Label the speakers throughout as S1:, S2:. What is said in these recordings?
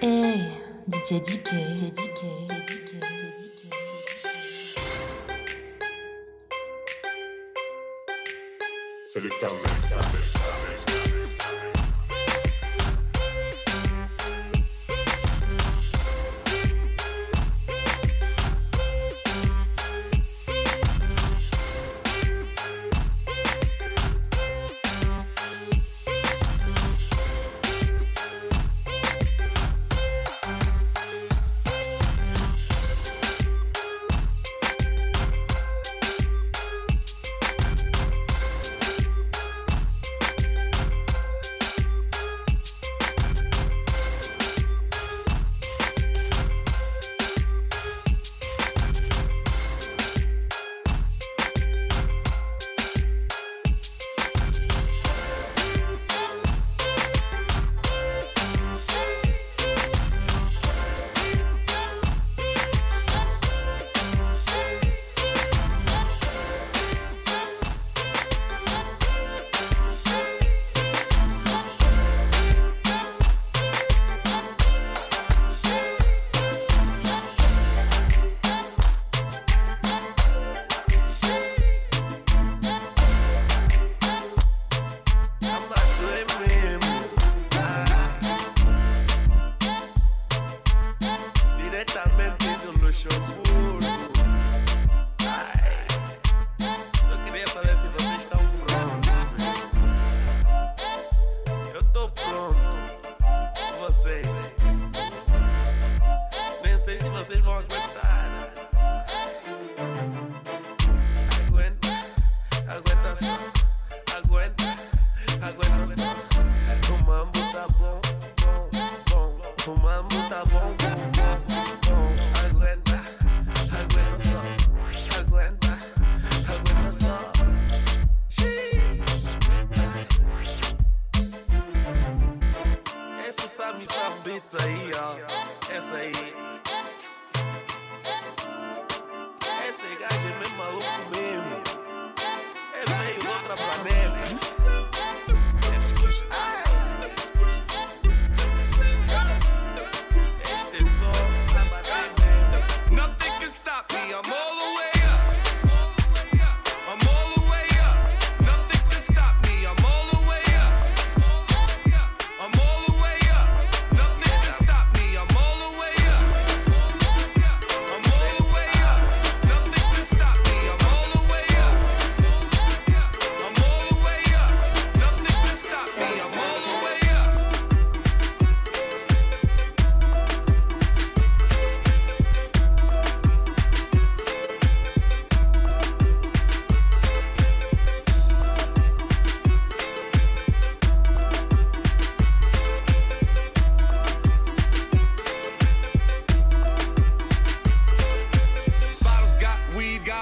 S1: Hey, DJ DK. DJ DK.
S2: C'est le
S3: chaos.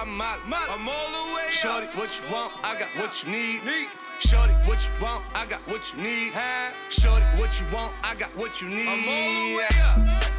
S3: got I'm all the way. Shorty, what you want? I got what you need. need. Shorty, what you want? I got what you need. Shorty, what you want? I got what you need. I'm all the way up.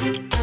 S4: you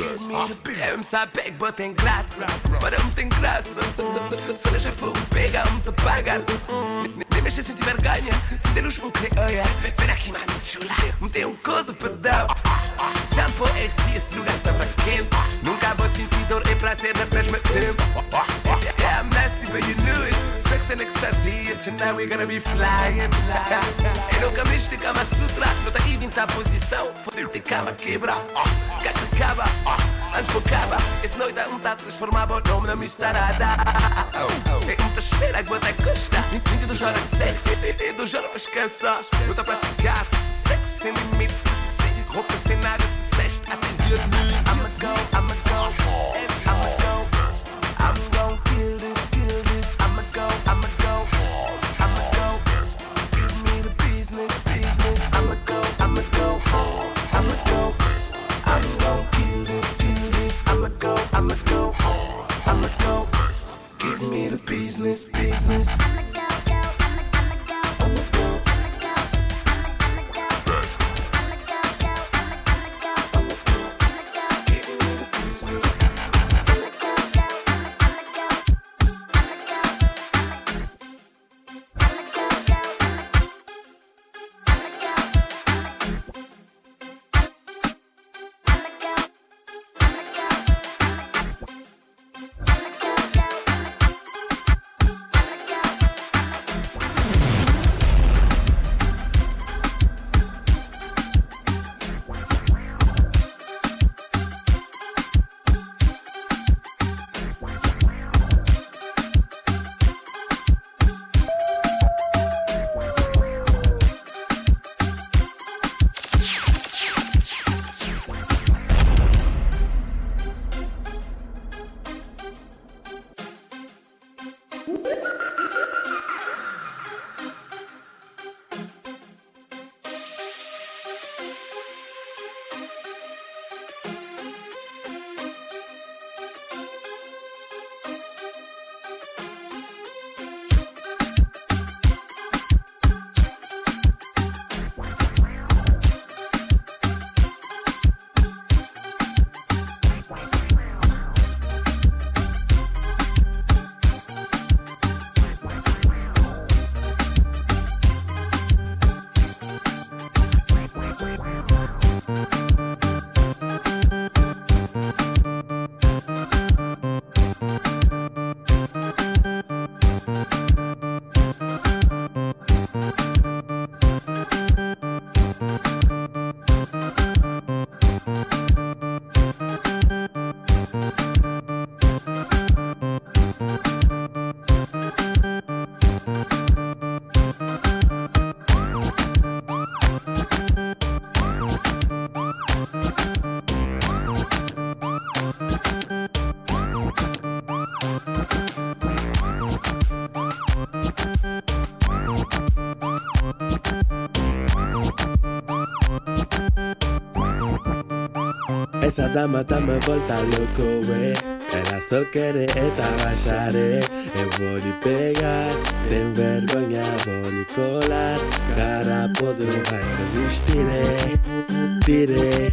S4: best. Hem să pec, bă, te înglasă Părăm te înglasă Să le șeful, pegam, te pagal Sem tiver ganha. Se der luz, me creia. Vem aqui, mano, chula. Me tem um coisa para dar. Jump AC, esse lugar tava quente. Nunca vou sentir dor e prazer na mesma tempo. Yeah, I'm nasty, but you knew it. Sex and ecstasy, and tonight we're gonna be flying. Eu nunca me de Kama Sutra. Não tá inventar posição. Foder-te cama quebra. Gato caba. Esse noite é um tá transformado o nome na mistarada. É muita espera, aguenta custa. 22 horas de sexo. E 2 horas para descansar. Eu tô a praticar. Sexo sem limites. Roupa sem nada de sexto. Atender-me. I'ma go, I'ma go. I'ma go. I'ma go. Give me the business, business.
S5: Esa dama tá me volta louco, ué. Ela só quer é tarrachar, é. Eu vou lhe pegar, sem vergonha vou lhe colar. Cara podre não vai. Tire,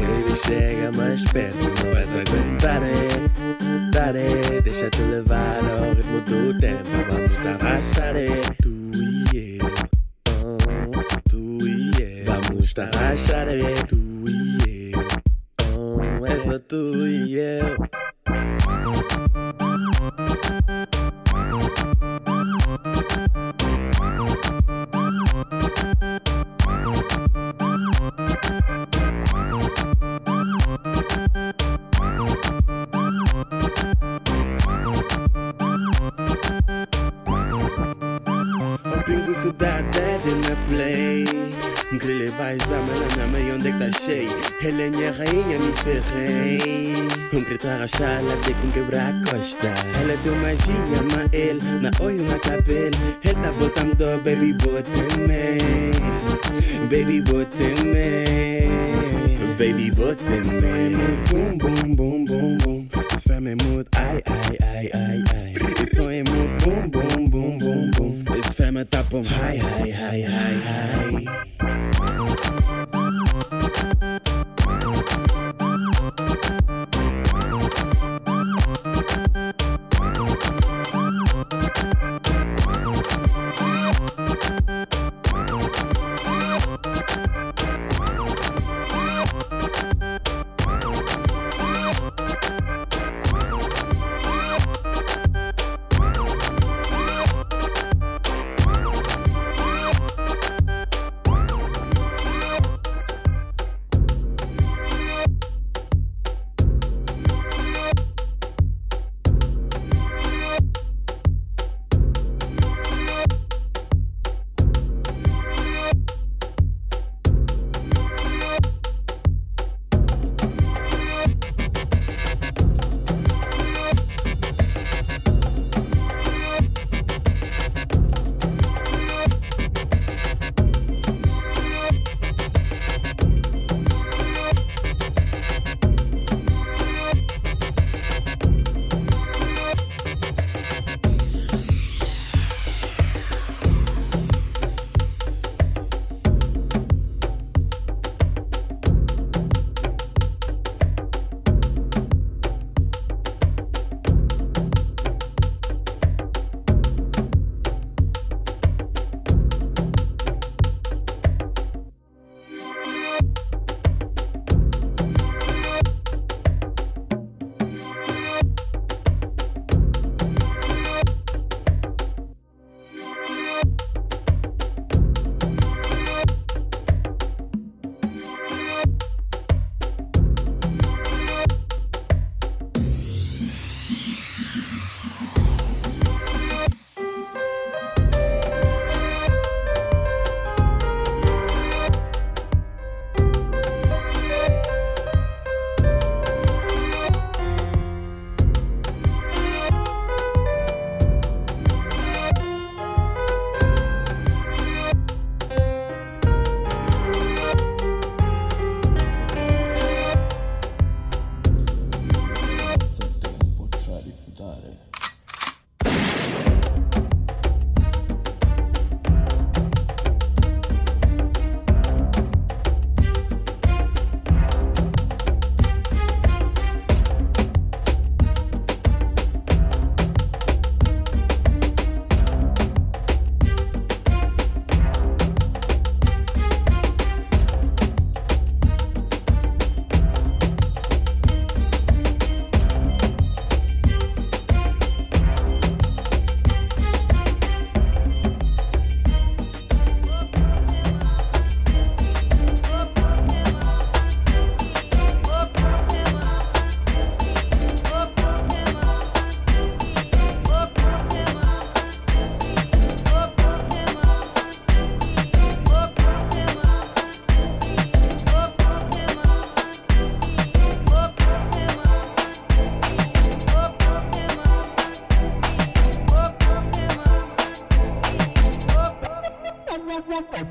S5: ele chega mais perto, não vais aguentar, é. Dare, deixa-te levar ao ritmo do tempo, vamos tarrachar, é. Tu e eu, oh, tu e eu, vamos tarrachar, é. tú y mm. yo. Grito a rachar, ela tem com quebrar a costa. Ela tem magia,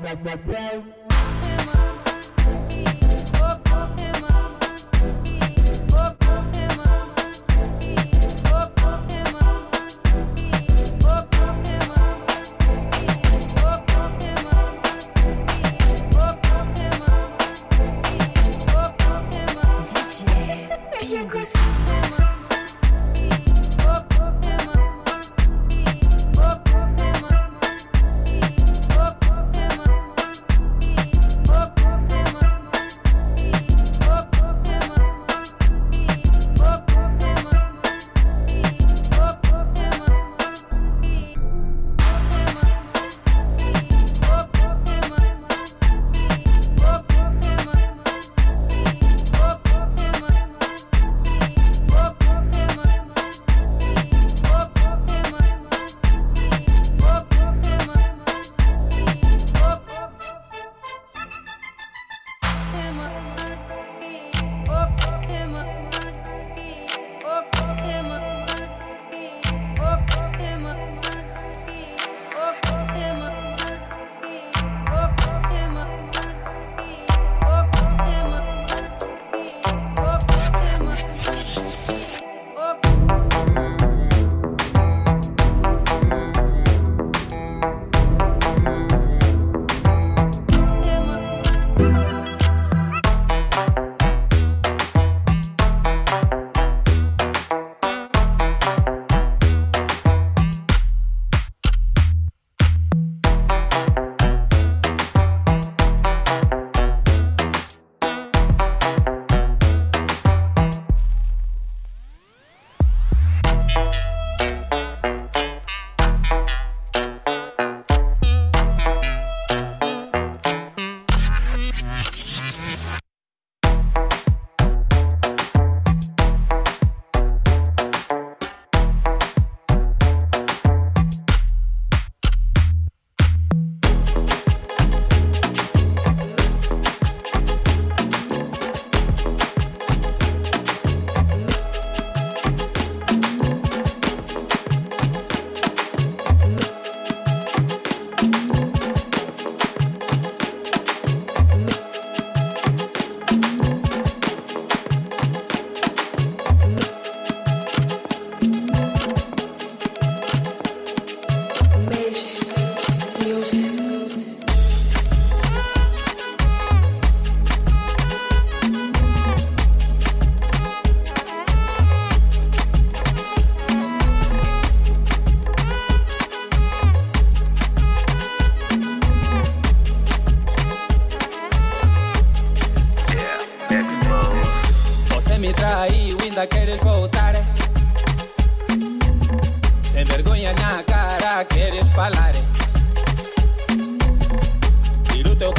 S5: Dr. Brown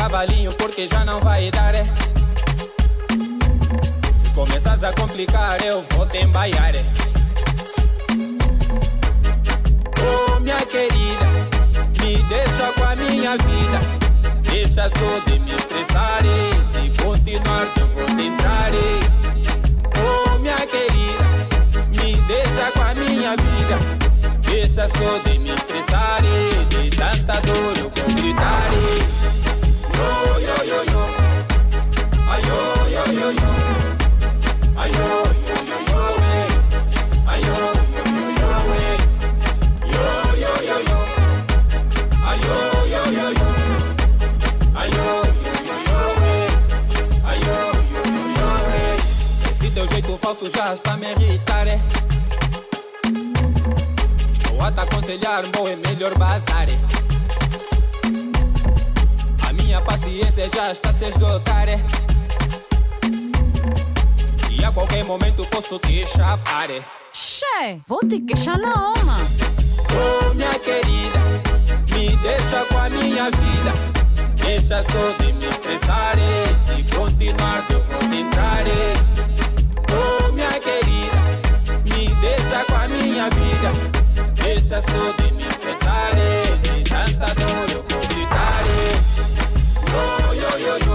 S5: cavalinho porque já não vai dar. É. Começas a complicar, eu vou te embaiar. É. Oh, minha querida, me
S6: deixa com a minha vida. Deixa só de me estressar. É. Se continuar, eu vou te entrar. Oh, é. minha querida, me deixa com a minha vida. Deixa só de me estressar. É. De
S7: tanta dor, eu vou gritar falso já está me irritar. É? Vou te aconselhar, bom, é melhor bazar. É minha paciência já está se esgotar. E a qualquer momento posso te chapar. Che, vou te queixar na alma. Oh, minha querida, me deixa com a minha vida. Deixa só de me estressar. Se continuar, eu vou te.
S8: Oh, minha querida, me deixa com a minha vida. Deixa só de me estressar. De tanta dor eu yo, yo, yo.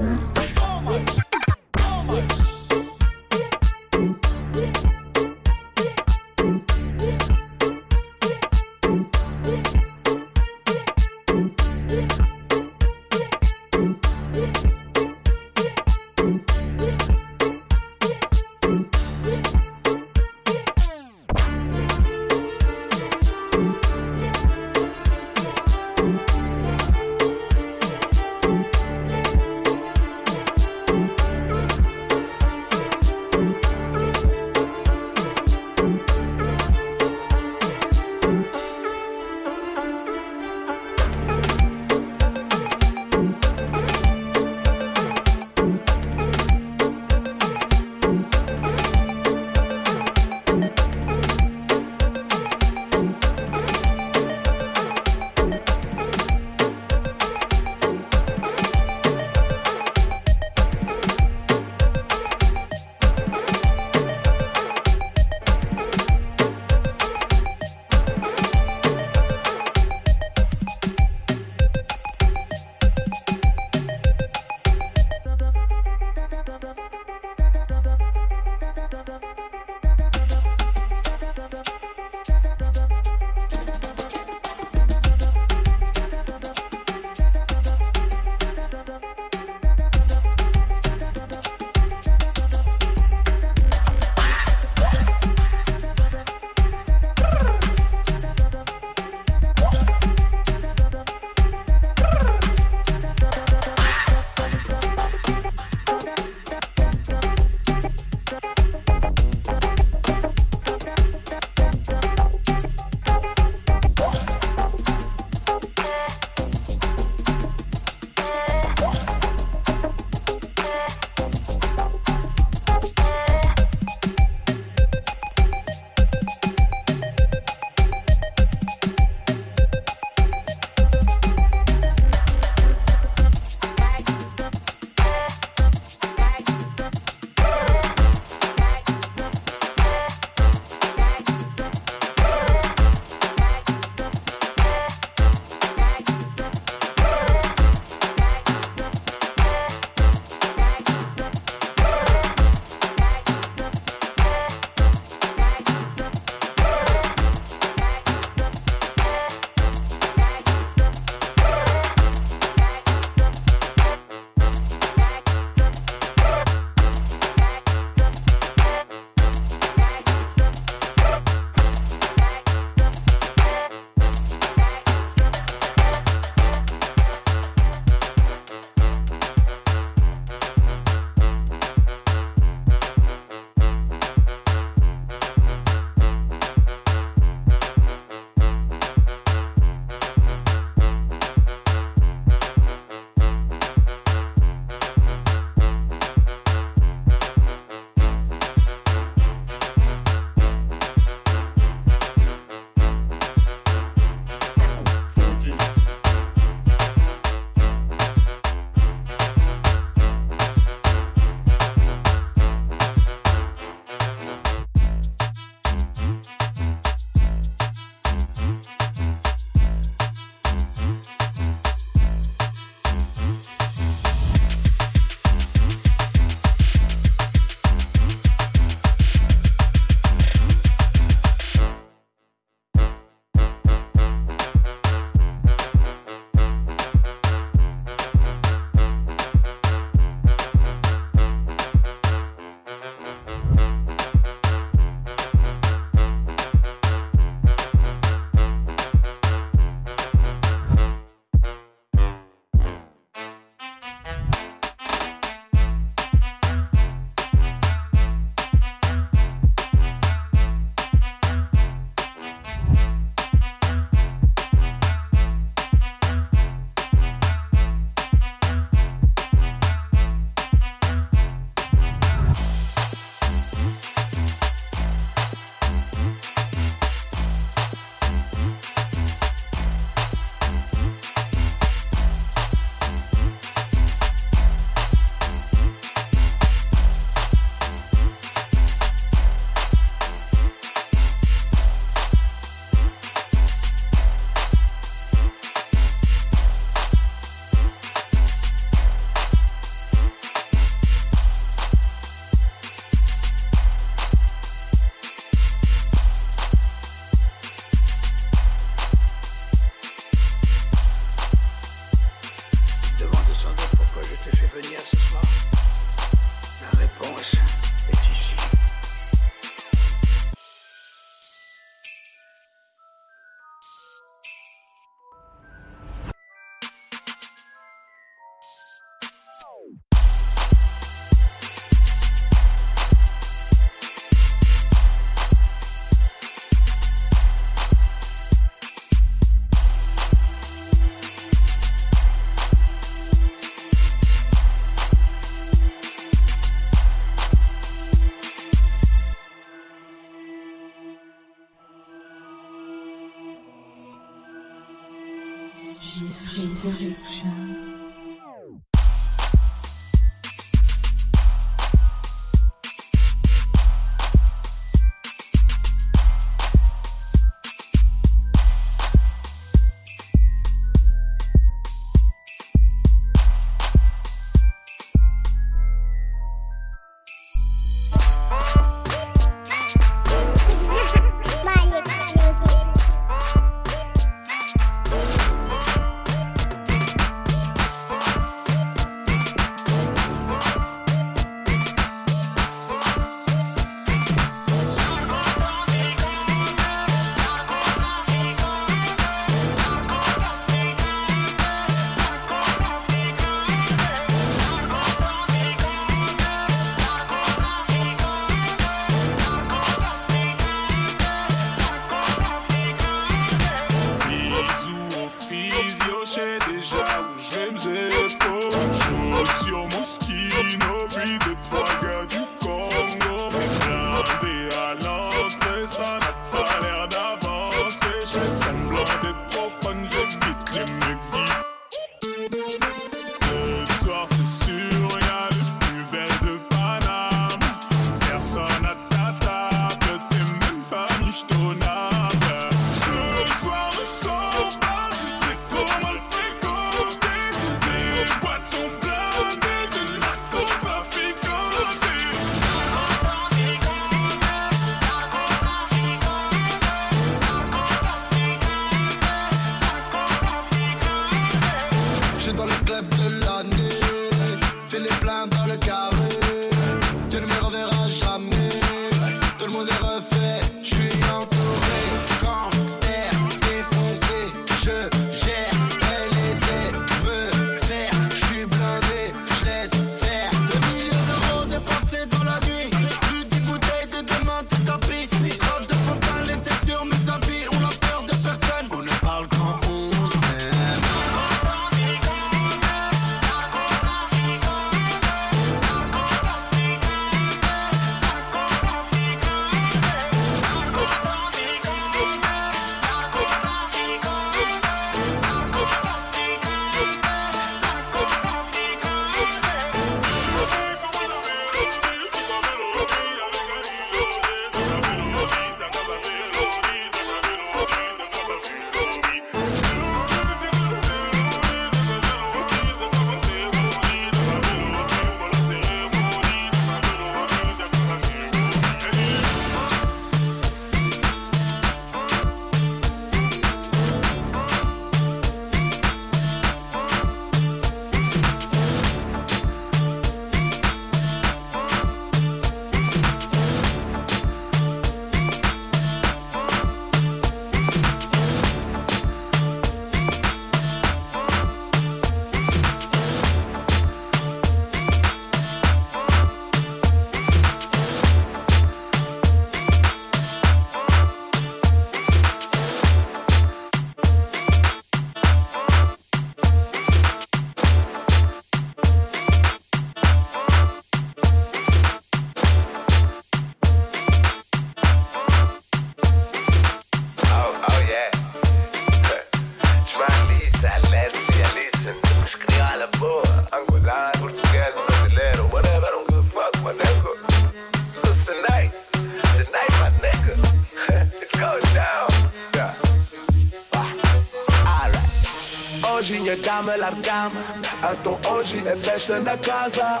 S8: l'argam Attends, oggi e feste da casa.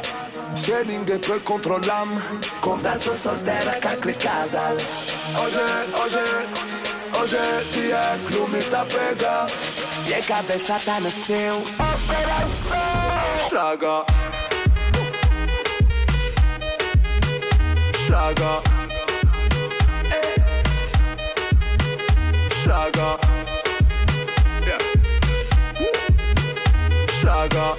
S8: Siening e poi controllam Converso soltera cacre casal Ože, oh, ože, ože ti je klumita pega Je cabezata na seu Straga Straga Straga Schlager.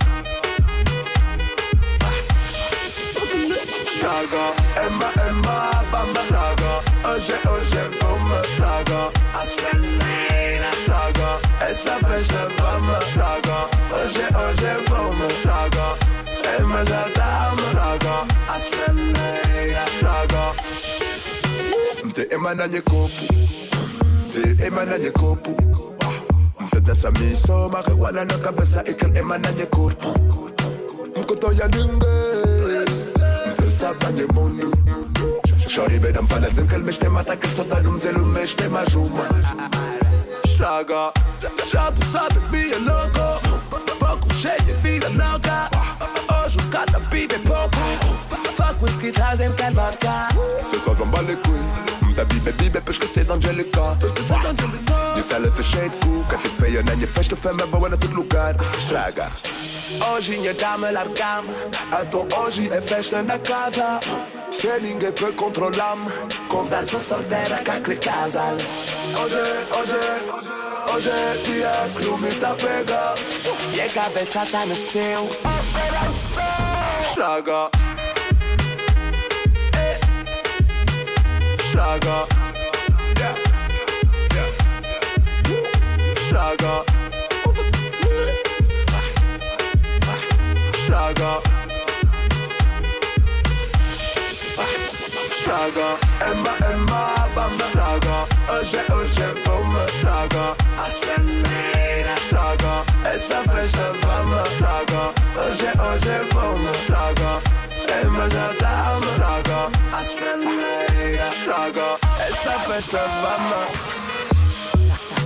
S8: Schlager, immer, immer, bam, Schlager. Oje, oje, wumme, Schlager. Asenina, Schlager. Essa frische, wumme, Schlager. Oje, oje, wumme, Schlager. Immer, Jadam, Schlager. Asenina, Schlager. Ty immer na nie kupu, ty immer na kupu
S4: pesa misoma kagwana na kabesa ikanema kur mkoto ya ninge mfesa panye mundu شعري بدا مفلت زين كلمش تما تاكل صوتا المزال ومش تما جوما شتاقا جابو صابت بيا لوكو بوكو شادي فينا نوكا اوجو كاتا بيبي بوكو فاك ويسكي لازم كان فاركا في صوت مبالي كوين Bibe, bibe, puisque c'est d'Angelica Je sale te shade koe, kad te feio en je festo femmen we naar het lugar Slaga Hoje je dame largam Então hoje é festa na casa. Se ninguém peut controlam Convidação solteira com aquele casal Hoje, hoje, hoje dia clube tá pega E a cabeça tá no seu Estraga Struggle. Yeah. Yeah. Struggle. Struggle. Struggle. Emma, Emma, bamba. Struggle. Hoje, hoje, vamos. Struggle. Acelera. Struggle. Essa festa, vamos. Struggle. Hoje, hoje, vamos. Struggle. Festa vamos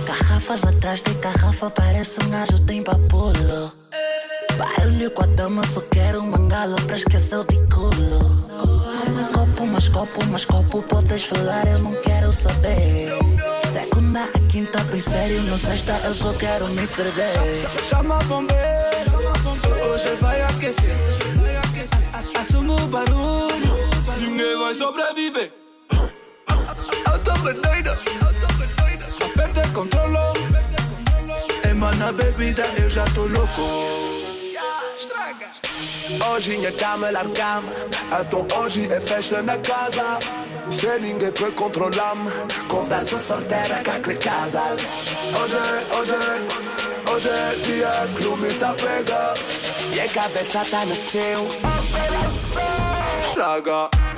S9: Garrafas atrás de garrafa, parece um gajo tem papulo. Barulho com a dama, só quero um mangalo pra esquecer o biculo. Copo, mas copo, mas copo, podes falar, eu não quero saber. Segunda a quinta, bem sério, no sexta eu só quero me perder.
S4: Chama bombeiro, hoje vai aquecer. Assumo o barulho, ninguém vai sobreviver. bebida eu já tô louco. Hoje nie damy largam, a to hoje é festa na casa. Se ninguém peut controlam, conta sua solteira que acredita. Hoje, hoje, hoje dia clube tá pega. E a cabeça tá no seu. Estraga.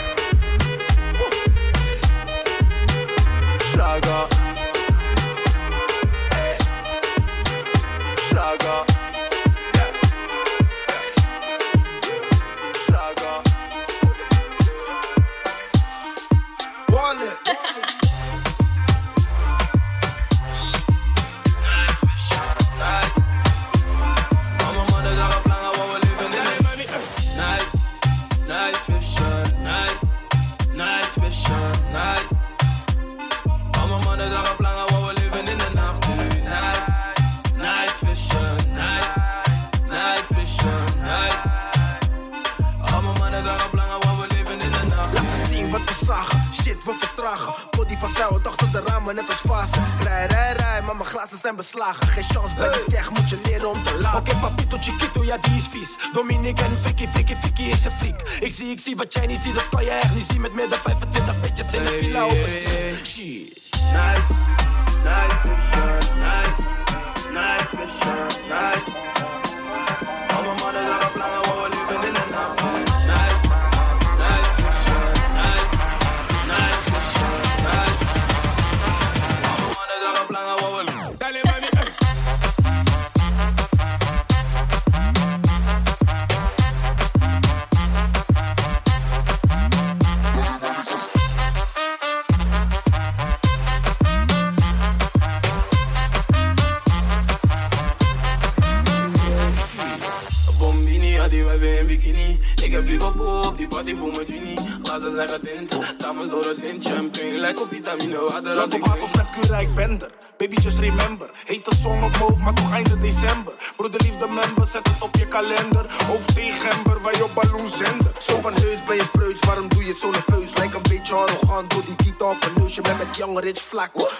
S10: Schlager. Ey. Schlager. rich
S6: flock.